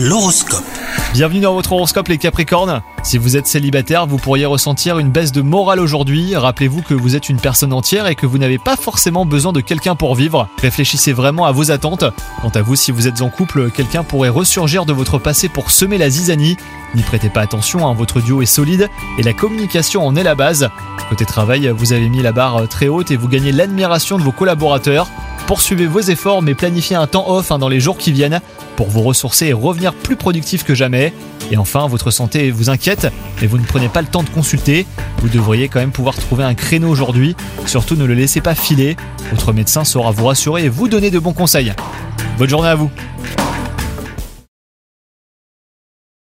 L'horoscope. Bienvenue dans votre horoscope les Capricornes. Si vous êtes célibataire, vous pourriez ressentir une baisse de morale aujourd'hui. Rappelez-vous que vous êtes une personne entière et que vous n'avez pas forcément besoin de quelqu'un pour vivre. Réfléchissez vraiment à vos attentes. Quant à vous, si vous êtes en couple, quelqu'un pourrait ressurgir de votre passé pour semer la zizanie. N'y prêtez pas attention, hein, votre duo est solide et la communication en est la base. Côté travail, vous avez mis la barre très haute et vous gagnez l'admiration de vos collaborateurs. Poursuivez vos efforts mais planifiez un temps off hein, dans les jours qui viennent pour vous ressourcer et revenir plus productif que jamais. Et enfin, votre santé vous inquiète, mais vous ne prenez pas le temps de consulter. Vous devriez quand même pouvoir trouver un créneau aujourd'hui. Surtout ne le laissez pas filer. Votre médecin saura vous rassurer et vous donner de bons conseils. Bonne journée à vous